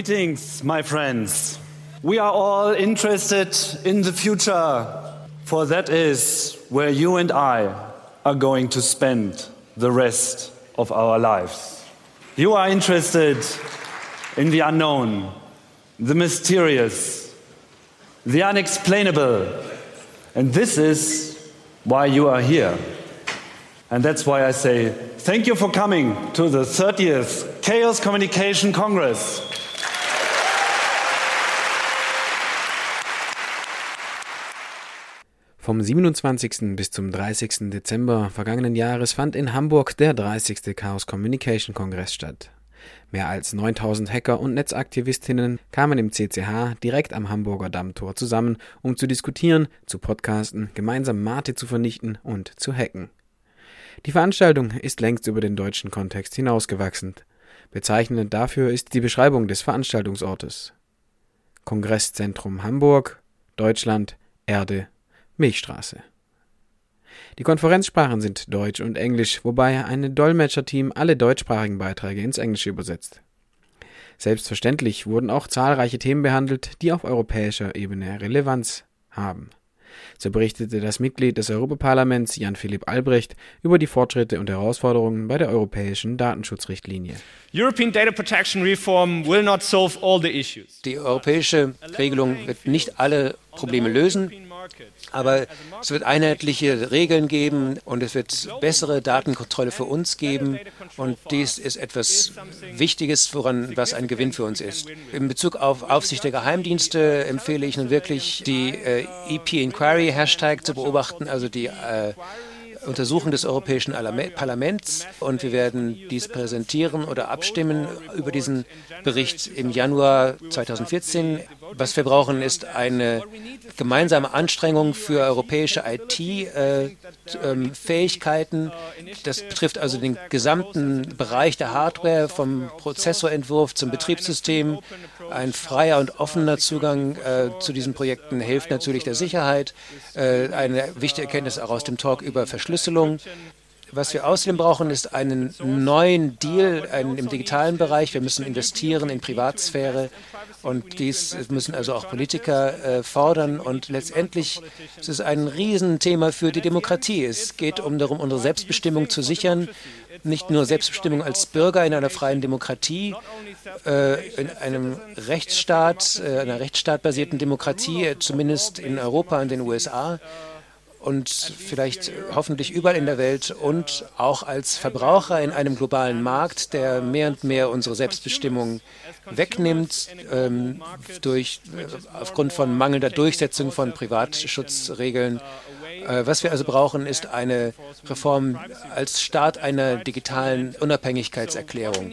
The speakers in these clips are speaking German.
Greetings, my friends. We are all interested in the future, for that is where you and I are going to spend the rest of our lives. You are interested in the unknown, the mysterious, the unexplainable, and this is why you are here. And that's why I say thank you for coming to the 30th Chaos Communication Congress. Vom 27. bis zum 30. Dezember vergangenen Jahres fand in Hamburg der 30. Chaos Communication Kongress statt. Mehr als 9000 Hacker und Netzaktivistinnen kamen im CCH direkt am Hamburger Dammtor zusammen, um zu diskutieren, zu podcasten, gemeinsam Mate zu vernichten und zu hacken. Die Veranstaltung ist längst über den deutschen Kontext hinausgewachsen. Bezeichnend dafür ist die Beschreibung des Veranstaltungsortes. Kongresszentrum Hamburg, Deutschland, Erde, Milchstraße. Die Konferenzsprachen sind Deutsch und Englisch, wobei ein Dolmetscherteam alle deutschsprachigen Beiträge ins Englische übersetzt. Selbstverständlich wurden auch zahlreiche Themen behandelt, die auf europäischer Ebene Relevanz haben. So berichtete das Mitglied des Europaparlaments Jan-Philipp Albrecht über die Fortschritte und Herausforderungen bei der europäischen Datenschutzrichtlinie. European Data Protection Reform will not solve all the issues. Die europäische Regelung wird nicht alle Probleme lösen, aber es wird einheitliche Regeln geben und es wird bessere Datenkontrolle für uns geben. Und dies ist etwas Wichtiges, woran, was ein Gewinn für uns ist. In Bezug auf Aufsicht der Geheimdienste empfehle ich nun wirklich, die äh, EP Inquiry Hashtag zu beobachten, also die äh, Untersuchung des Europäischen Parlaments und wir werden dies präsentieren oder abstimmen über diesen Bericht im Januar 2014. Was wir brauchen, ist eine gemeinsame Anstrengung für europäische IT-Fähigkeiten. Äh, das betrifft also den gesamten Bereich der Hardware, vom Prozessorentwurf zum Betriebssystem. Ein freier und offener Zugang äh, zu diesen Projekten hilft natürlich der Sicherheit. Äh, eine wichtige Erkenntnis auch aus dem Talk über Verschlüsselung. Was wir außerdem brauchen, ist einen neuen Deal einen, im digitalen Bereich. Wir müssen investieren in Privatsphäre und dies müssen also auch Politiker äh, fordern. Und letztendlich ist es ein Riesenthema für die Demokratie. Es geht um darum, unsere Selbstbestimmung zu sichern. Nicht nur Selbstbestimmung als Bürger in einer freien Demokratie, äh, in einem Rechtsstaat, äh, einer rechtsstaatbasierten Demokratie, äh, zumindest in Europa und den USA, und vielleicht hoffentlich überall in der Welt und auch als Verbraucher in einem globalen Markt, der mehr und mehr unsere Selbstbestimmung wegnimmt ähm, durch, äh, aufgrund von mangelnder Durchsetzung von Privatschutzregeln. Äh, was wir also brauchen, ist eine Reform als Start einer digitalen Unabhängigkeitserklärung.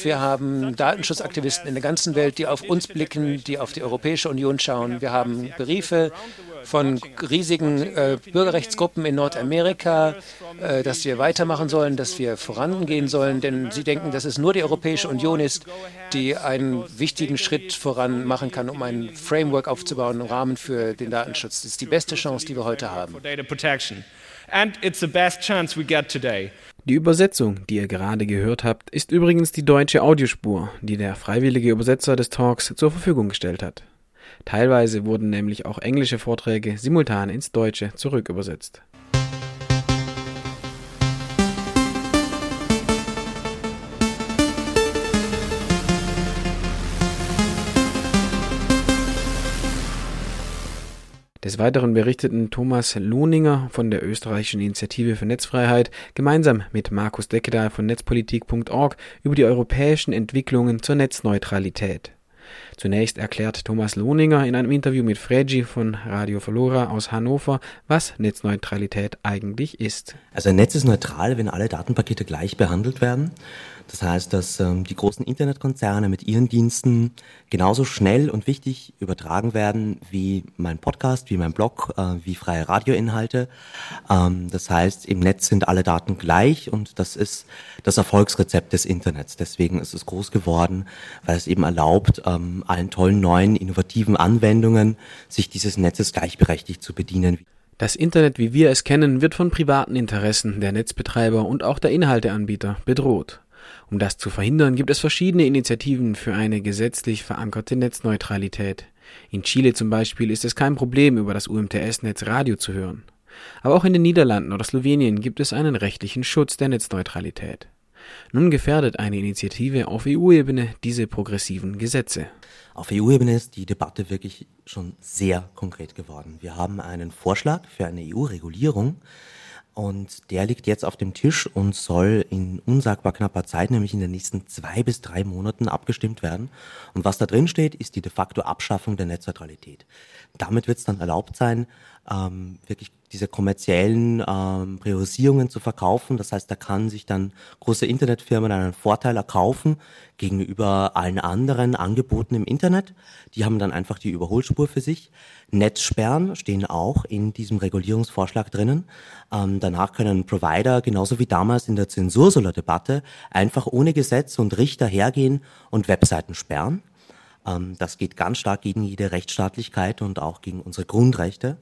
Wir haben Datenschutzaktivisten in der ganzen Welt, die auf uns blicken, die auf die Europäische Union schauen. Wir haben Briefe von riesigen äh, Bürgerrechtsgruppen in Nordamerika, äh, dass wir weitermachen sollen, dass wir vorangehen sollen, denn sie denken, dass es nur die Europäische Union ist, die einen wichtigen Schritt voran machen kann, um ein Framework aufzubauen, einen Rahmen für den Datenschutz. Das ist die beste Chance, die wir heute haben. Die Übersetzung, die ihr gerade gehört habt, ist übrigens die deutsche Audiospur, die der freiwillige Übersetzer des Talks zur Verfügung gestellt hat. Teilweise wurden nämlich auch englische Vorträge simultan ins Deutsche zurückübersetzt. Des Weiteren berichteten Thomas Lohninger von der österreichischen Initiative für Netzfreiheit gemeinsam mit Markus Deckedahl von netzpolitik.org über die europäischen Entwicklungen zur Netzneutralität. Zunächst erklärt Thomas Lohninger in einem Interview mit Fregi von Radio Verlora aus Hannover, was Netzneutralität eigentlich ist. Also ein Netz ist neutral, wenn alle Datenpakete gleich behandelt werden. Das heißt, dass ähm, die großen Internetkonzerne mit ihren Diensten genauso schnell und wichtig übertragen werden wie mein Podcast, wie mein Blog, äh, wie freie Radioinhalte. Ähm, das heißt, im Netz sind alle Daten gleich und das ist das Erfolgsrezept des Internets. Deswegen ist es groß geworden, weil es eben erlaubt, ähm, allen tollen neuen innovativen Anwendungen sich dieses Netzes gleichberechtigt zu bedienen. Das Internet, wie wir es kennen, wird von privaten Interessen der Netzbetreiber und auch der Inhalteanbieter bedroht. Um das zu verhindern, gibt es verschiedene Initiativen für eine gesetzlich verankerte Netzneutralität. In Chile zum Beispiel ist es kein Problem, über das UMTS-Netz Radio zu hören. Aber auch in den Niederlanden oder Slowenien gibt es einen rechtlichen Schutz der Netzneutralität. Nun gefährdet eine Initiative auf EU-Ebene diese progressiven Gesetze. Auf EU-Ebene ist die Debatte wirklich schon sehr konkret geworden. Wir haben einen Vorschlag für eine EU-Regulierung und der liegt jetzt auf dem Tisch und soll in unsagbar knapper Zeit, nämlich in den nächsten zwei bis drei Monaten abgestimmt werden. Und was da drin steht, ist die de facto Abschaffung der Netzneutralität. Damit wird es dann erlaubt sein, ähm, wirklich diese kommerziellen ähm, Priorisierungen zu verkaufen. Das heißt, da kann sich dann große Internetfirmen einen Vorteil erkaufen gegenüber allen anderen Angeboten im Internet. Die haben dann einfach die Überholspur für sich. Netzsperren stehen auch in diesem Regulierungsvorschlag drinnen. Ähm, danach können Provider, genauso wie damals in der Zensursolar-Debatte, einfach ohne Gesetz und Richter hergehen und Webseiten sperren. Ähm, das geht ganz stark gegen jede Rechtsstaatlichkeit und auch gegen unsere Grundrechte.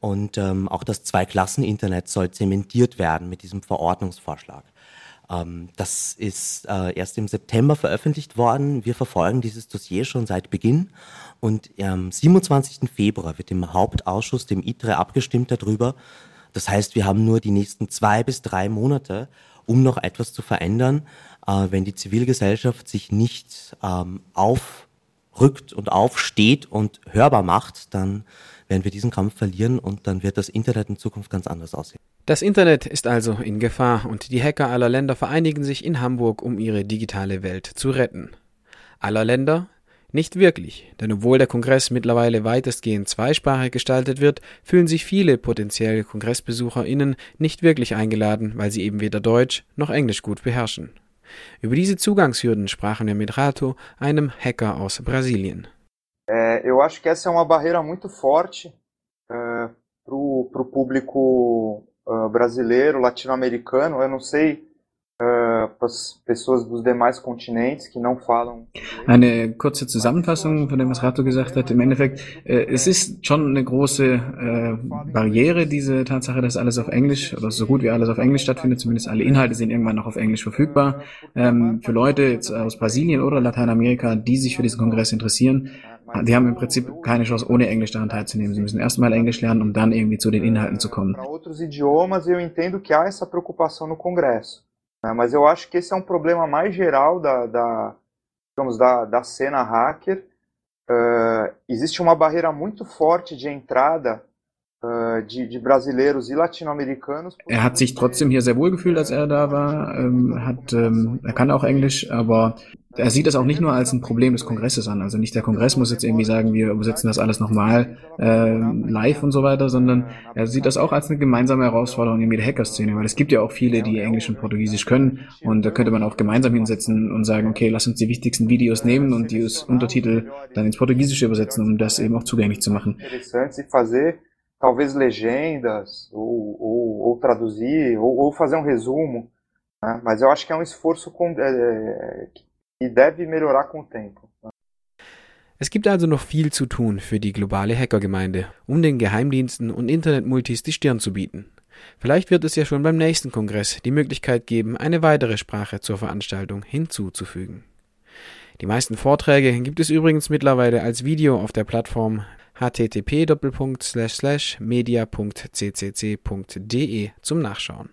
Und ähm, auch das Zwei-Klassen-Internet soll zementiert werden mit diesem Verordnungsvorschlag. Ähm, das ist äh, erst im September veröffentlicht worden. Wir verfolgen dieses Dossier schon seit Beginn. Und am 27. Februar wird im Hauptausschuss, dem ITRE, abgestimmt darüber. Das heißt, wir haben nur die nächsten zwei bis drei Monate, um noch etwas zu verändern, äh, wenn die Zivilgesellschaft sich nicht ähm, aufrückt und aufsteht und hörbar macht, dann werden wir diesen Kampf verlieren und dann wird das Internet in Zukunft ganz anders aussehen. Das Internet ist also in Gefahr und die Hacker aller Länder vereinigen sich in Hamburg, um ihre digitale Welt zu retten. Aller Länder? Nicht wirklich, denn obwohl der Kongress mittlerweile weitestgehend zweisprachig gestaltet wird, fühlen sich viele potenzielle KongressbesucherInnen nicht wirklich eingeladen, weil sie eben weder Deutsch noch Englisch gut beherrschen. Über diese Zugangshürden sprachen wir mit Rato, einem Hacker aus Brasilien. É, eu acho que essa é uma barreira muito forte é, para o público uh, brasileiro, latino-americano. Eu não sei äh, pessoas dos demais continentes que não falam. Eine kurze Zusammenfassung von dem, was Rato gesagt hat. Im Endeffekt, äh, es ist schon eine große äh, Barriere, diese Tatsache, dass alles auf Englisch oder so gut wie alles auf Englisch stattfindet. Zumindest alle Inhalte sind irgendwann noch auf Englisch verfügbar. Ähm, für Leute jetzt aus Brasilien oder Lateinamerika, die sich für diesen Kongress interessieren, die haben im Prinzip keine Chance, ohne Englisch daran teilzunehmen. Sie müssen erstmal Englisch lernen, um dann irgendwie zu den Inhalten zu kommen. Para outros idiomas, eu entendo que há essa preocupação no Congresso. Né? Mas eu acho que esse é um problema mais geral da, da digamos, da, da cena hacker. Uh, existe uma barreira muito forte de entrada de, de, brasileiros e latino-americanos. Er hat sich trotzdem hier sehr wohl gefühlt, als er da war. Ähm, hat, ähm, er kann auch Englisch, aber er sieht das auch nicht nur als ein Problem des Kongresses an. Also nicht der Kongress muss jetzt irgendwie sagen, wir übersetzen das alles nochmal äh, live und so weiter, sondern er sieht das auch als eine gemeinsame Herausforderung in der Hackerszene, weil es gibt ja auch viele, die Englisch und Portugiesisch können und da könnte man auch gemeinsam hinsetzen und sagen, okay, lass uns die wichtigsten Videos nehmen und die Untertitel dann ins Portugiesische übersetzen, um das eben auch zugänglich zu machen. Talvez legendas ou, ou, ou traduzir ou, ou, fazer um resumo, né? mas eu acho que é um esforço com, é, e deve melhorar com o tempo. Es gibt also noch viel zu tun für die globale Hackergemeinde, um den Geheimdiensten und Internetmultis die Stirn zu bieten. Vielleicht wird es ja schon beim nächsten Kongress die Möglichkeit geben, eine weitere Sprache zur Veranstaltung hinzuzufügen. Die meisten Vorträge gibt es übrigens mittlerweile als Video auf der Plattform http media.ccc.de zum Nachschauen.